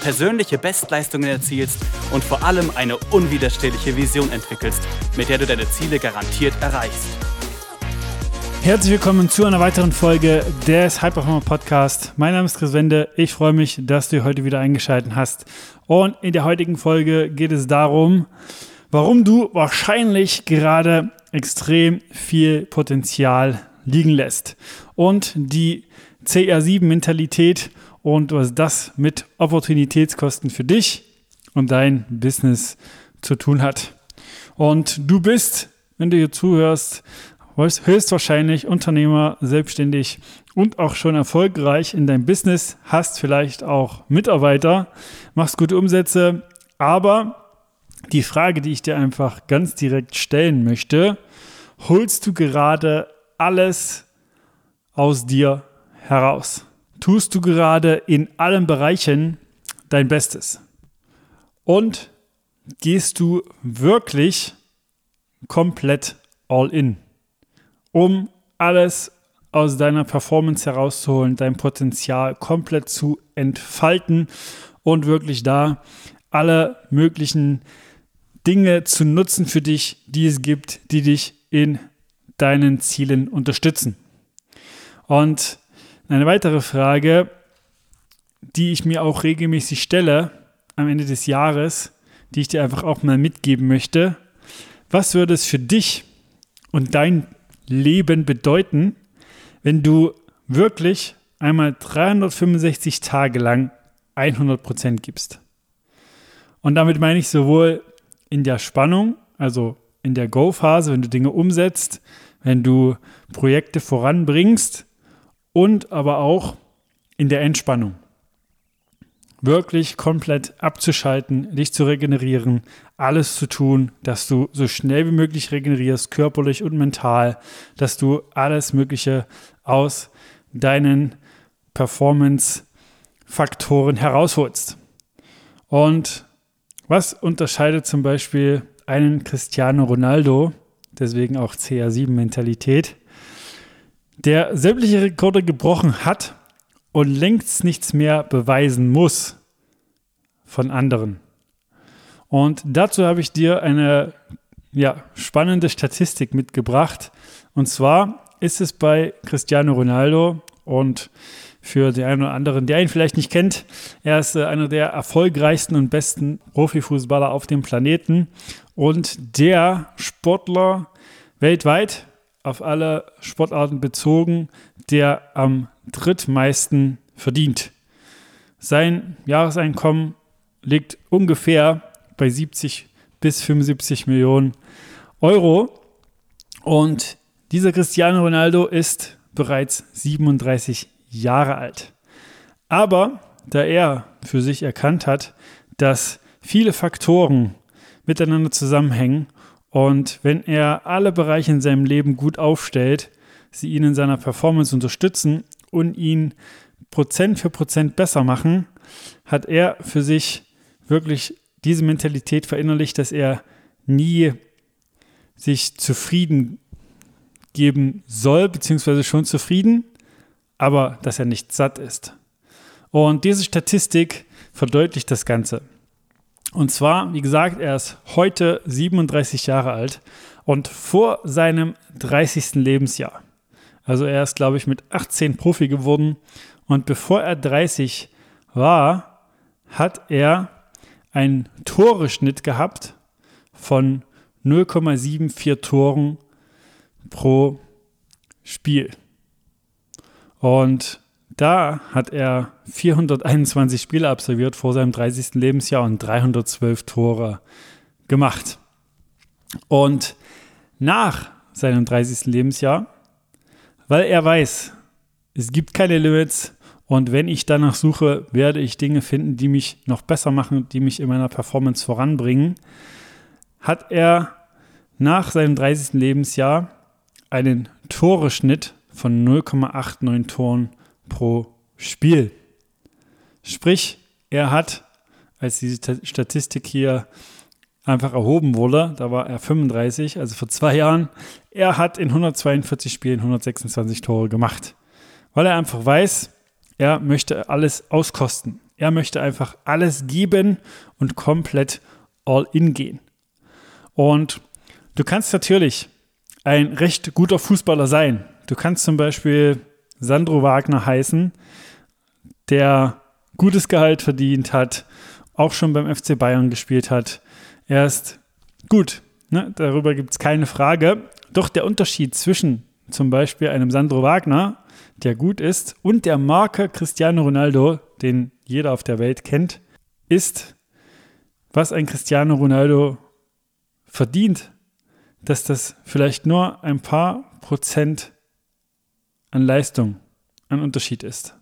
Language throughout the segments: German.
persönliche Bestleistungen erzielst und vor allem eine unwiderstehliche Vision entwickelst, mit der du deine Ziele garantiert erreichst. Herzlich willkommen zu einer weiteren Folge des Hyperformer Podcast. Mein Name ist Chris Wende. Ich freue mich, dass du heute wieder eingeschaltet hast. Und in der heutigen Folge geht es darum, warum du wahrscheinlich gerade extrem viel Potenzial liegen lässt und die CR7-Mentalität und was das mit Opportunitätskosten für dich und dein Business zu tun hat. Und du bist, wenn du hier zuhörst, höchstwahrscheinlich Unternehmer, selbstständig und auch schon erfolgreich in deinem Business, hast vielleicht auch Mitarbeiter, machst gute Umsätze, aber die Frage, die ich dir einfach ganz direkt stellen möchte, holst du gerade alles aus dir heraus? Tust du gerade in allen Bereichen dein Bestes? Und gehst du wirklich komplett all in, um alles aus deiner Performance herauszuholen, dein Potenzial komplett zu entfalten und wirklich da alle möglichen Dinge zu nutzen für dich, die es gibt, die dich in deinen Zielen unterstützen. Und eine weitere Frage, die ich mir auch regelmäßig stelle am Ende des Jahres, die ich dir einfach auch mal mitgeben möchte. Was würde es für dich und dein Leben bedeuten, wenn du wirklich einmal 365 Tage lang 100% gibst? Und damit meine ich sowohl in der Spannung, also in der Go-Phase, wenn du Dinge umsetzt, wenn du Projekte voranbringst, und aber auch in der Entspannung. Wirklich komplett abzuschalten, dich zu regenerieren, alles zu tun, dass du so schnell wie möglich regenerierst, körperlich und mental, dass du alles Mögliche aus deinen Performance-Faktoren herausholst. Und was unterscheidet zum Beispiel einen Cristiano Ronaldo, deswegen auch CR7-Mentalität, der sämtliche Rekorde gebrochen hat und längst nichts mehr beweisen muss von anderen. Und dazu habe ich dir eine ja, spannende Statistik mitgebracht. Und zwar ist es bei Cristiano Ronaldo und für den einen oder anderen, der ihn vielleicht nicht kennt, er ist äh, einer der erfolgreichsten und besten Profifußballer auf dem Planeten und der Sportler weltweit, auf alle Sportarten bezogen, der am drittmeisten verdient. Sein Jahreseinkommen liegt ungefähr bei 70 bis 75 Millionen Euro. Und dieser Cristiano Ronaldo ist bereits 37 Jahre alt. Aber da er für sich erkannt hat, dass viele Faktoren miteinander zusammenhängen und wenn er alle Bereiche in seinem Leben gut aufstellt, sie ihn in seiner Performance unterstützen und ihn Prozent für Prozent besser machen, hat er für sich wirklich diese Mentalität verinnerlicht, dass er nie sich zufrieden geben soll, beziehungsweise schon zufrieden, aber dass er nicht satt ist. Und diese Statistik verdeutlicht das Ganze. Und zwar, wie gesagt, er ist heute 37 Jahre alt und vor seinem 30. Lebensjahr. Also er ist, glaube ich, mit 18 Profi geworden. Und bevor er 30 war, hat er einen Toreschnitt gehabt von 0,74 Toren pro Spiel. Und da hat er 421 Spiele absolviert vor seinem 30. Lebensjahr und 312 Tore gemacht. Und nach seinem 30. Lebensjahr, weil er weiß, es gibt keine Limits und wenn ich danach suche, werde ich Dinge finden, die mich noch besser machen, die mich in meiner Performance voranbringen, hat er nach seinem 30. Lebensjahr einen Toreschnitt von 0,89 Toren pro Spiel. Sprich, er hat, als diese Statistik hier einfach erhoben wurde, da war er 35, also vor zwei Jahren, er hat in 142 Spielen 126 Tore gemacht, weil er einfach weiß, er möchte alles auskosten. Er möchte einfach alles geben und komplett all in gehen. Und du kannst natürlich ein recht guter Fußballer sein. Du kannst zum Beispiel Sandro Wagner heißen, der gutes Gehalt verdient hat, auch schon beim FC Bayern gespielt hat. Er ist gut, ne? darüber gibt es keine Frage. Doch der Unterschied zwischen zum Beispiel einem Sandro Wagner, der gut ist, und der Marke Cristiano Ronaldo, den jeder auf der Welt kennt, ist, was ein Cristiano Ronaldo verdient, dass das vielleicht nur ein paar Prozent an Leistung, an Unterschied ist.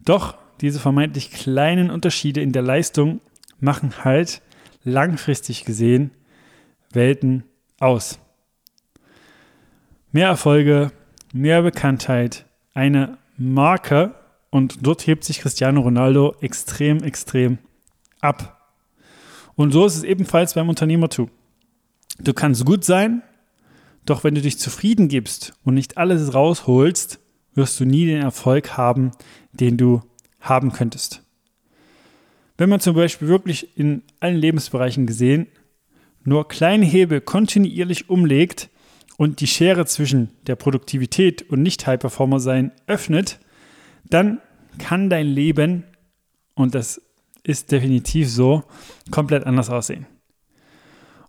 Doch diese vermeintlich kleinen Unterschiede in der Leistung machen halt langfristig gesehen Welten aus. Mehr Erfolge, mehr Bekanntheit, eine Marke und dort hebt sich Cristiano Ronaldo extrem, extrem ab. Und so ist es ebenfalls beim Unternehmertum. Du kannst gut sein, doch wenn du dich zufrieden gibst und nicht alles rausholst, wirst du nie den Erfolg haben, den du haben könntest. Wenn man zum Beispiel wirklich in allen Lebensbereichen gesehen nur kleine Hebel kontinuierlich umlegt und die Schere zwischen der Produktivität und Nicht-High-Performer sein öffnet, dann kann dein Leben, und das ist definitiv so, komplett anders aussehen.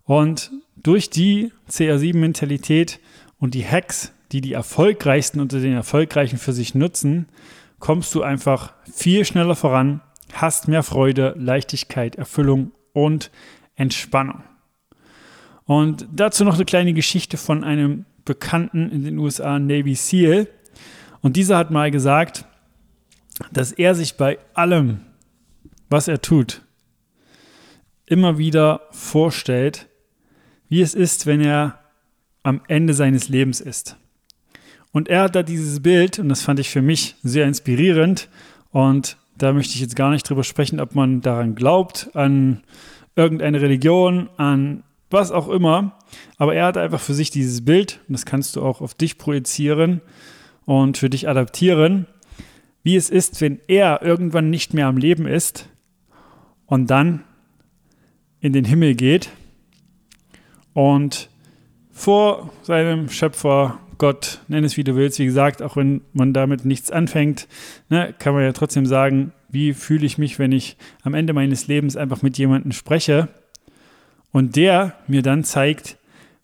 Und durch die CR7-Mentalität und die Hacks, die die erfolgreichsten unter den Erfolgreichen für sich nutzen, kommst du einfach viel schneller voran, hast mehr Freude, Leichtigkeit, Erfüllung und Entspannung. Und dazu noch eine kleine Geschichte von einem Bekannten in den USA, Navy SEAL. Und dieser hat mal gesagt, dass er sich bei allem, was er tut, immer wieder vorstellt, wie es ist, wenn er am Ende seines Lebens ist. Und er hat da dieses Bild, und das fand ich für mich sehr inspirierend, und da möchte ich jetzt gar nicht drüber sprechen, ob man daran glaubt, an irgendeine Religion, an was auch immer. Aber er hat einfach für sich dieses Bild, und das kannst du auch auf dich projizieren und für dich adaptieren, wie es ist, wenn er irgendwann nicht mehr am Leben ist und dann in den Himmel geht und vor seinem Schöpfer Gott, nenn es wie du willst, wie gesagt, auch wenn man damit nichts anfängt, ne, kann man ja trotzdem sagen, wie fühle ich mich, wenn ich am Ende meines Lebens einfach mit jemandem spreche und der mir dann zeigt,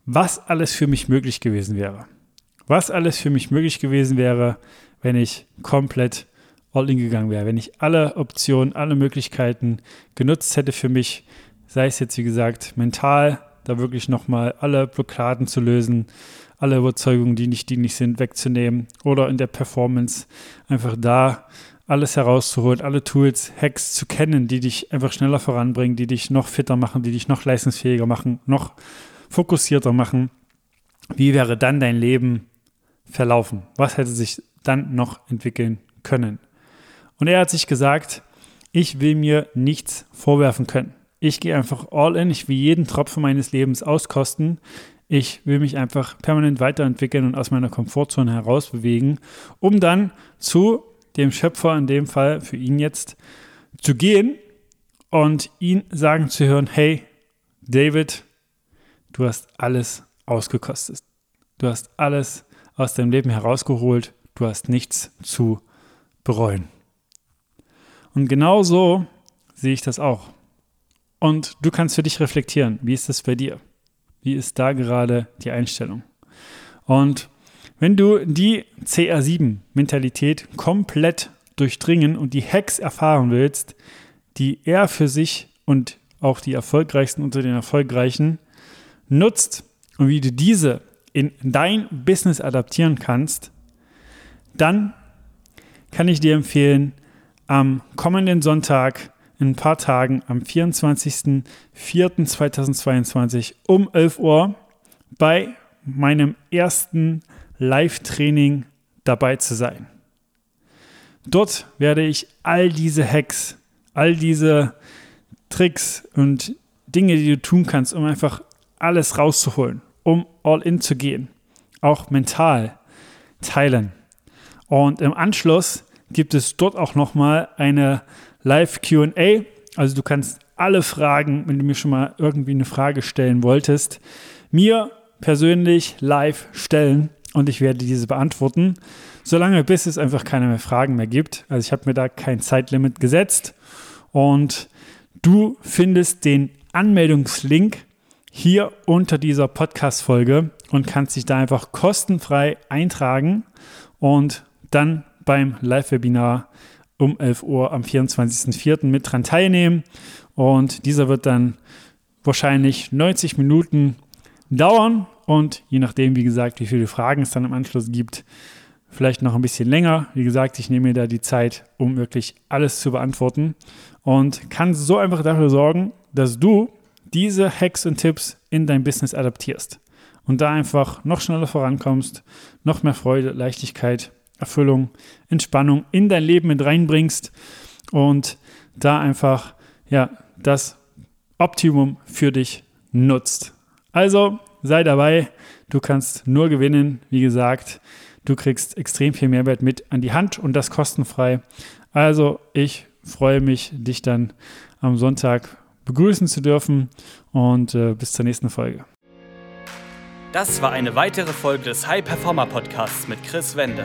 was alles für mich möglich gewesen wäre. Was alles für mich möglich gewesen wäre, wenn ich komplett all in gegangen wäre, wenn ich alle Optionen, alle Möglichkeiten genutzt hätte für mich, sei es jetzt wie gesagt mental, da wirklich nochmal alle Blockaden zu lösen, alle Überzeugungen, die nicht dienlich sind, wegzunehmen oder in der Performance einfach da alles herauszuholen, alle Tools, Hacks zu kennen, die dich einfach schneller voranbringen, die dich noch fitter machen, die dich noch leistungsfähiger machen, noch fokussierter machen. Wie wäre dann dein Leben verlaufen? Was hätte sich dann noch entwickeln können? Und er hat sich gesagt, ich will mir nichts vorwerfen können. Ich gehe einfach all in, ich will jeden Tropfen meines Lebens auskosten. Ich will mich einfach permanent weiterentwickeln und aus meiner Komfortzone herausbewegen, um dann zu dem Schöpfer in dem Fall für ihn jetzt zu gehen und ihn sagen zu hören, hey, David, du hast alles ausgekostet. Du hast alles aus deinem Leben herausgeholt. Du hast nichts zu bereuen. Und genau so sehe ich das auch. Und du kannst für dich reflektieren, wie ist das bei dir? Wie ist da gerade die Einstellung? Und wenn du die CR7-Mentalität komplett durchdringen und die Hacks erfahren willst, die er für sich und auch die erfolgreichsten unter den erfolgreichen nutzt und wie du diese in dein Business adaptieren kannst, dann kann ich dir empfehlen, am kommenden Sonntag in ein paar Tagen, am 24.04.2022 um 11 Uhr bei meinem ersten Live-Training dabei zu sein. Dort werde ich all diese Hacks, all diese Tricks und Dinge, die du tun kannst, um einfach alles rauszuholen, um all in zu gehen, auch mental teilen. Und im Anschluss gibt es dort auch nochmal eine Live QA. Also du kannst alle Fragen, wenn du mir schon mal irgendwie eine Frage stellen wolltest, mir persönlich live stellen und ich werde diese beantworten, solange bis es einfach keine mehr Fragen mehr gibt. Also ich habe mir da kein Zeitlimit gesetzt und du findest den Anmeldungslink hier unter dieser Podcast-Folge und kannst dich da einfach kostenfrei eintragen und dann beim Live-Webinar um 11 Uhr am 24.04. mit dran teilnehmen. Und dieser wird dann wahrscheinlich 90 Minuten dauern und je nachdem, wie gesagt, wie viele Fragen es dann im Anschluss gibt, vielleicht noch ein bisschen länger. Wie gesagt, ich nehme mir da die Zeit, um wirklich alles zu beantworten und kann so einfach dafür sorgen, dass du diese Hacks und Tipps in dein Business adaptierst und da einfach noch schneller vorankommst, noch mehr Freude, Leichtigkeit, Erfüllung, Entspannung in dein Leben mit reinbringst und da einfach ja das Optimum für dich nutzt. Also sei dabei, du kannst nur gewinnen, wie gesagt, du kriegst extrem viel Mehrwert mit an die Hand und das kostenfrei. Also ich freue mich, dich dann am Sonntag begrüßen zu dürfen und äh, bis zur nächsten Folge. Das war eine weitere Folge des High Performer Podcasts mit Chris Wende.